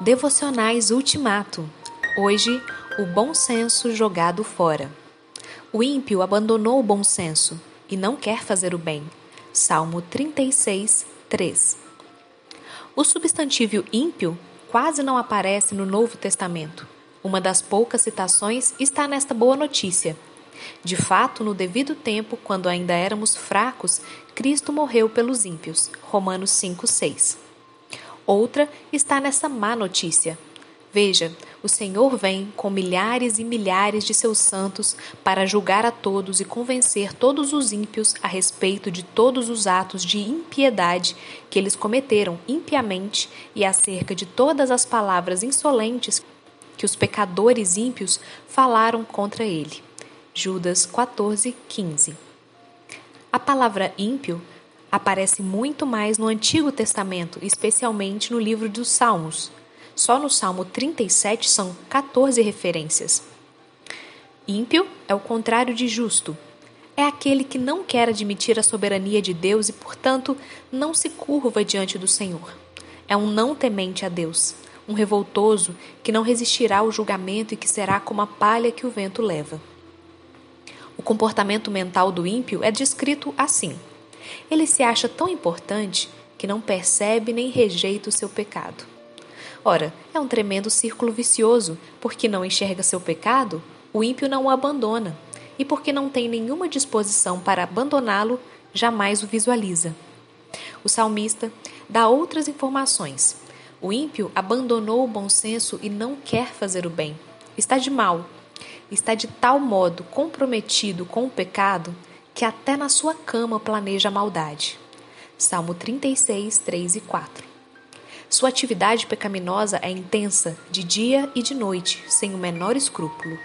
Devocionais Ultimato. Hoje, o bom senso jogado fora. O ímpio abandonou o bom senso e não quer fazer o bem. Salmo 36, 3. O substantivo ímpio quase não aparece no Novo Testamento. Uma das poucas citações está nesta boa notícia. De fato, no devido tempo, quando ainda éramos fracos, Cristo morreu pelos ímpios. Romanos 5, 6. Outra está nessa má notícia. Veja, o Senhor vem com milhares e milhares de seus santos para julgar a todos e convencer todos os ímpios a respeito de todos os atos de impiedade que eles cometeram impiamente e acerca de todas as palavras insolentes que os pecadores ímpios falaram contra ele. Judas 14, 15. A palavra ímpio aparece muito mais no Antigo Testamento, especialmente no livro dos Salmos. Só no Salmo 37 são 14 referências. Ímpio é o contrário de justo. É aquele que não quer admitir a soberania de Deus e, portanto, não se curva diante do Senhor. É um não temente a Deus, um revoltoso que não resistirá ao julgamento e que será como a palha que o vento leva. O comportamento mental do ímpio é descrito assim: ele se acha tão importante que não percebe nem rejeita o seu pecado. Ora, é um tremendo círculo vicioso, porque não enxerga seu pecado, o ímpio não o abandona, e porque não tem nenhuma disposição para abandoná-lo, jamais o visualiza. O salmista dá outras informações. O ímpio abandonou o bom senso e não quer fazer o bem. Está de mal. Está de tal modo comprometido com o pecado que até na sua cama planeja a maldade. Salmo 36, 3 e 4. Sua atividade pecaminosa é intensa, de dia e de noite, sem o menor escrúpulo.